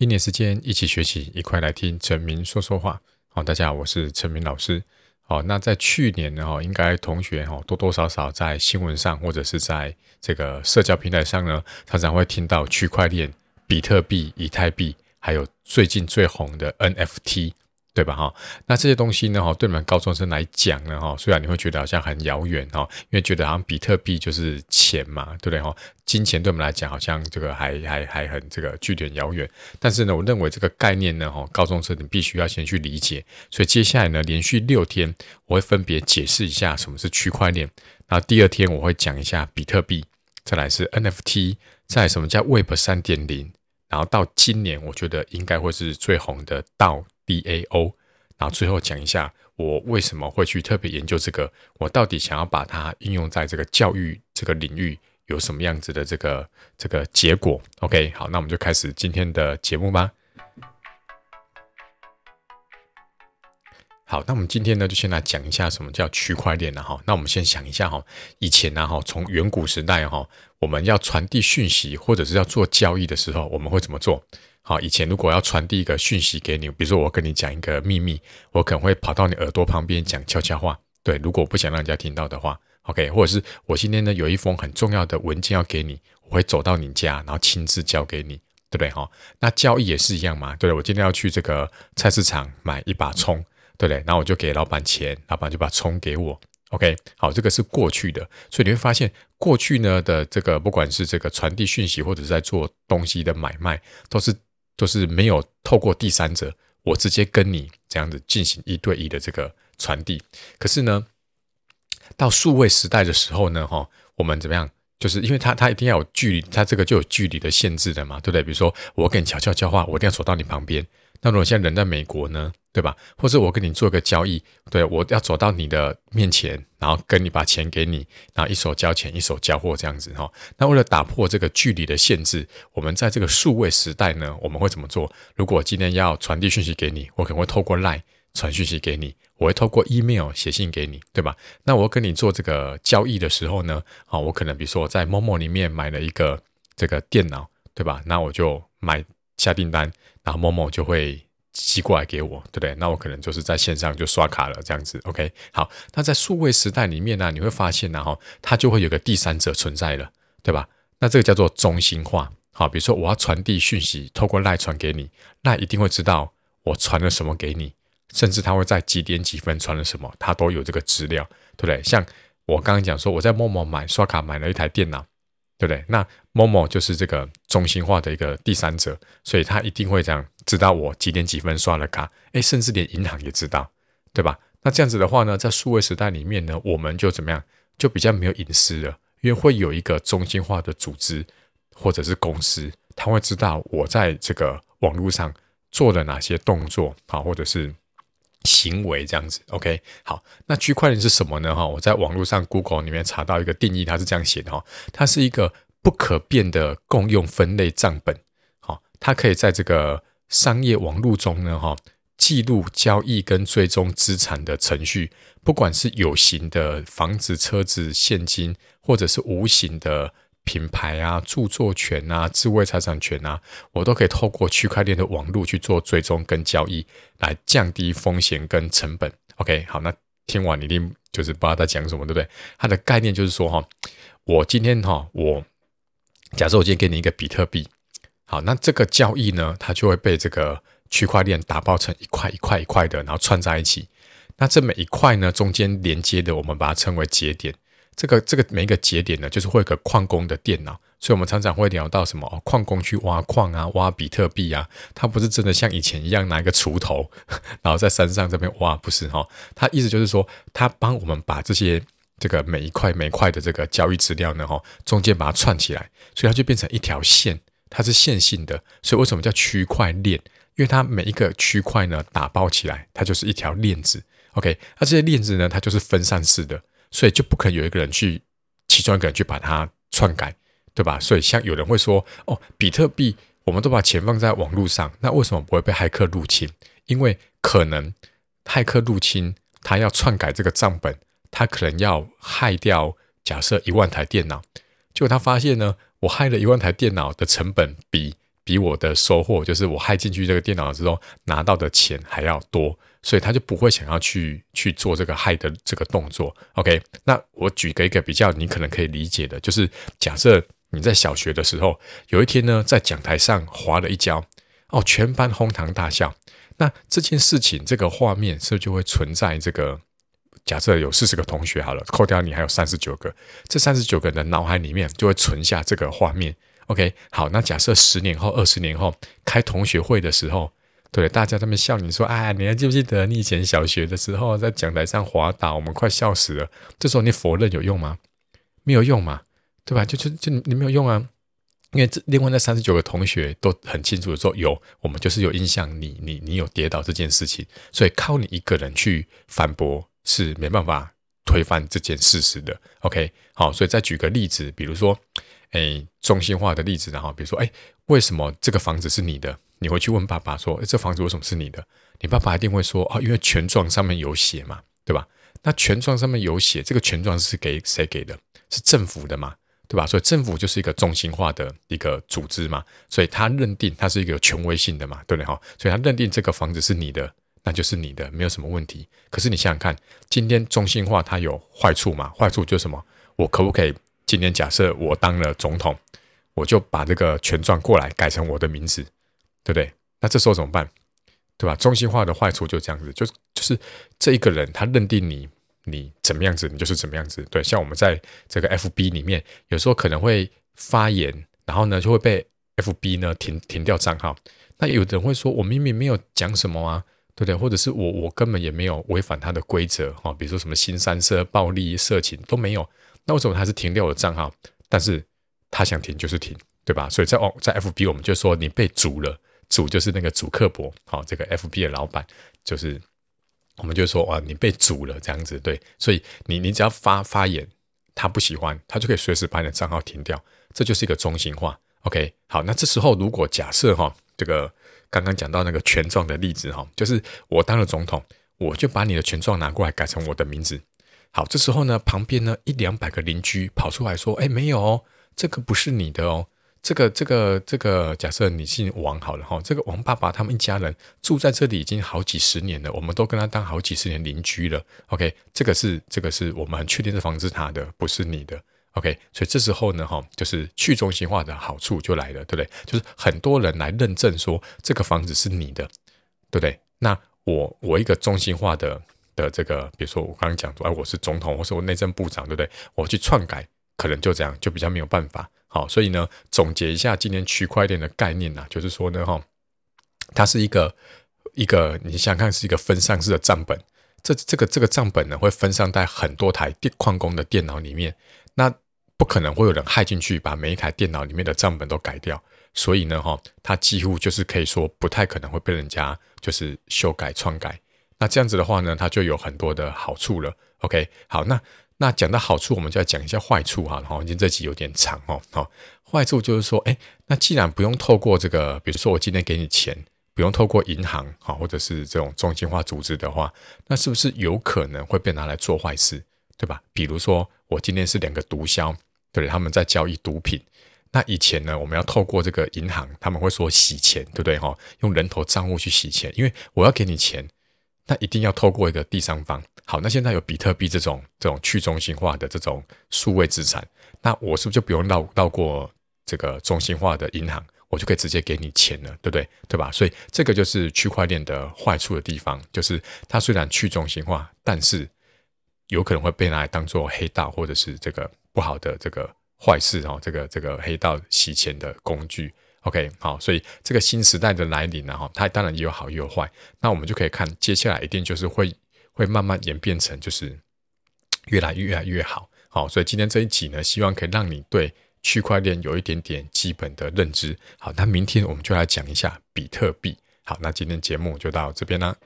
一年时间一起学习，一块来听陈明说说话。好，大家好，我是陈明老师。好，那在去年呢，哈，应该同学哈多多少少在新闻上或者是在这个社交平台上呢，常常会听到区块链、比特币、以太币，还有最近最红的 NFT。对吧？哈，那这些东西呢？哈，对你们高中生来讲呢？哈，虽然你会觉得好像很遥远哈，因为觉得好像比特币就是钱嘛，对不对？哈，金钱对我们来讲好像这个还还还很这个距离很遥远。但是呢，我认为这个概念呢，哈，高中生你必须要先去理解。所以接下来呢，连续六天我会分别解释一下什么是区块链。然后第二天我会讲一下比特币，再来是 NFT，再什么叫 Web 三点零。然后到今年，我觉得应该会是最红的 DAO。DAO，然后最后讲一下我为什么会去特别研究这个，我到底想要把它应用在这个教育这个领域有什么样子的这个这个结果？OK，好，那我们就开始今天的节目吧。好，那我们今天呢就先来讲一下什么叫区块链了哈。那我们先想一下哈，以前呢哈，从远古时代哈，我们要传递讯息或者是要做交易的时候，我们会怎么做？好，以前如果要传递一个讯息给你，比如说我跟你讲一个秘密，我可能会跑到你耳朵旁边讲悄悄话。对，如果我不想让人家听到的话，OK，或者是我今天呢有一封很重要的文件要给你，我会走到你家，然后亲自交给你，对不对？哈，那交易也是一样嘛，对？我今天要去这个菜市场买一把葱，对不对？然后我就给老板钱，老板就把葱给我，OK，好，这个是过去的，所以你会发现过去呢的这个不管是这个传递讯息或者是在做东西的买卖，都是。都是没有透过第三者，我直接跟你这样子进行一对一的这个传递。可是呢，到数位时代的时候呢，哈，我们怎么样？就是因为它它一定要有距离，它这个就有距离的限制的嘛，对不对？比如说我跟你悄悄交话，我一定要走到你旁边。那如果现在人在美国呢？对吧？或者我跟你做个交易，对，我要走到你的面前，然后跟你把钱给你，然后一手交钱，一手交货这样子哈。那为了打破这个距离的限制，我们在这个数位时代呢，我们会怎么做？如果今天要传递讯息给你，我可能会透过 LINE 传讯息给你，我会透过 email 写信给你，对吧？那我跟你做这个交易的时候呢，啊，我可能比如说我在 Momo 里面买了一个这个电脑，对吧？那我就买下订单，然后 Momo 就会。寄过来给我，对不对？那我可能就是在线上就刷卡了，这样子。OK，好。那在数位时代里面呢，你会发现呢，哈，它就会有个第三者存在了，对吧？那这个叫做中心化。好，比如说我要传递讯息，透过赖传给你，赖一定会知道我传了什么给你，甚至他会在几点几分传了什么，他都有这个资料，对不对？像我刚刚讲说，我在陌陌买刷卡买了一台电脑。对不对？那 Momo 就是这个中心化的一个第三者，所以他一定会这样知道我几点几分刷了卡，诶，甚至连银行也知道，对吧？那这样子的话呢，在数位时代里面呢，我们就怎么样？就比较没有隐私了，因为会有一个中心化的组织或者是公司，他会知道我在这个网络上做了哪些动作，好，或者是。行为这样子，OK，好，那区块链是什么呢？哈，我在网络上 Google 里面查到一个定义，它是这样写的哈，它是一个不可变的共用分类账本，好，它可以在这个商业网络中呢，哈，记录交易跟追踪资产的程序，不管是有形的房子、车子、现金，或者是无形的。品牌啊、著作权啊、智慧财产权啊，我都可以透过区块链的网络去做追踪跟交易，来降低风险跟成本。OK，好，那听完你一定就是不知道在讲什么，对不对？它的概念就是说，哈，我今天哈，我假设我今天给你一个比特币，好，那这个交易呢，它就会被这个区块链打包成一块一块一块的，然后串在一起。那这每一块呢，中间连接的，我们把它称为节点。这个这个每一个节点呢，就是会有个矿工的电脑，所以我们常常会聊到什么哦，矿工去挖矿啊，挖比特币啊，他不是真的像以前一样拿一个锄头，然后在山上这边挖，不是哈，他意思就是说，他帮我们把这些这个每一块每一块的这个交易资料呢，哈，中间把它串起来，所以它就变成一条线，它是线性的，所以为什么叫区块链？因为它每一个区块呢，打包起来，它就是一条链子，OK，那这些链子呢，它就是分散式的。所以就不可能有一个人去，其中一个人去把它篡改，对吧？所以像有人会说，哦，比特币，我们都把钱放在网络上，那为什么不会被骇客入侵？因为可能骇客入侵，他要篡改这个账本，他可能要害掉假设一万台电脑，结果他发现呢，我害了一万台电脑的成本比比我的收获，就是我害进去这个电脑之后拿到的钱还要多，所以他就不会想要去去做这个害的这个动作。OK，那我举个一个比较你可能可以理解的，就是假设你在小学的时候，有一天呢，在讲台上滑了一跤，哦，全班哄堂大笑。那这件事情，这个画面是不是就会存在这个？假设有四十个同学好了，扣掉你还有三十九个，这三十九个人的脑海里面就会存下这个画面。OK，好，那假设十年后、二十年后开同学会的时候，对，大家在那笑你说：“哎，你还记不记得你以前小学的时候在讲台上滑倒，我们快笑死了。”这时候你否认有用吗？没有用嘛，对吧？就就就你没有用啊，因为这另外那三十九个同学都很清楚的说有，我们就是有印象你，你你你有跌倒这件事情，所以靠你一个人去反驳是没办法推翻这件事实的。OK，好，所以再举个例子，比如说。哎，中心化的例子，然后比如说，哎，为什么这个房子是你的？你回去问爸爸说，哎，这房子为什么是你的？你爸爸一定会说，啊，因为权状上面有写嘛，对吧？那权状上面有写，这个权状是给谁给的？是政府的嘛，对吧？所以政府就是一个中心化的一个组织嘛，所以他认定它是一个有权威性的嘛，对不对哈？所以他认定这个房子是你的，那就是你的，没有什么问题。可是你想想看，今天中心化它有坏处嘛？坏处就是什么？我可不可以？今天假设我当了总统，我就把这个权状过来改成我的名字，对不对？那这时候怎么办？对吧？中心化的坏处就这样子，就就是这一个人他认定你你怎么样子，你就是怎么样子。对，像我们在这个 FB 里面，有时候可能会发言，然后呢就会被 FB 呢停停掉账号。那有的人会说，我明明没有讲什么啊，对不对？或者是我我根本也没有违反他的规则哈，比如说什么新三色、暴力、色情都没有。那为什么他是停掉我的账号？但是他想停就是停，对吧？所以在哦，在 FB 我们就说你被阻了，主就是那个祖克伯，好，这个 FB 的老板就是，我们就说哇，你被主了这样子，对，所以你你只要发发言，他不喜欢，他就可以随时把你的账号停掉，这就是一个中心化。OK，好，那这时候如果假设哈，这个刚刚讲到那个权状的例子哈，就是我当了总统，我就把你的权状拿过来改成我的名字。好，这时候呢，旁边呢一两百个邻居跑出来说：“哎，没有哦，这个不是你的哦，这个这个这个，假设你姓王好了哈，这个王爸爸他们一家人住在这里已经好几十年了，我们都跟他当好几十年邻居了。OK，这个是这个是我们很确定这房子他的，不是你的。OK，所以这时候呢，哈，就是去中心化的好处就来了，对不对？就是很多人来认证说这个房子是你的，对不对？那我我一个中心化的。的这个，比如说我刚刚讲，哎，我是总统，或是我内政部长，对不对？我去篡改，可能就这样，就比较没有办法。好，所以呢，总结一下今天区块链的概念呢、啊，就是说呢，哈，它是一个一个，你想看，是一个分散式的账本。这这个这个账本呢，会分散在很多台电矿工的电脑里面。那不可能会有人害进去，把每一台电脑里面的账本都改掉。所以呢，哈，它几乎就是可以说不太可能会被人家就是修改篡改。那这样子的话呢，它就有很多的好处了。OK，好，那那讲到好处，我们就要讲一下坏处哈。然后今天这集有点长哦。好，坏处就是说，哎，那既然不用透过这个，比如说我今天给你钱，不用透过银行哈，或者是这种中心化组织的话，那是不是有可能会被拿来做坏事，对吧？比如说我今天是两个毒枭，对，他们在交易毒品。那以前呢，我们要透过这个银行，他们会说洗钱，对不对？哈，用人头账户去洗钱，因为我要给你钱。那一定要透过一个第三方。好，那现在有比特币这种这种去中心化的这种数位资产，那我是不是就不用绕绕过这个中心化的银行，我就可以直接给你钱了，对不对？对吧？所以这个就是区块链的坏处的地方，就是它虽然去中心化，但是有可能会被拿来当做黑道或者是这个不好的这个坏事哦，这个这个黑道洗钱的工具。OK，好，所以这个新时代的来临呢，哈，它当然也有好也有坏。那我们就可以看接下来一定就是会会慢慢演变成就是越来越越来越好。好，所以今天这一集呢，希望可以让你对区块链有一点点基本的认知。好，那明天我们就来讲一下比特币。好，那今天节目就到这边啦。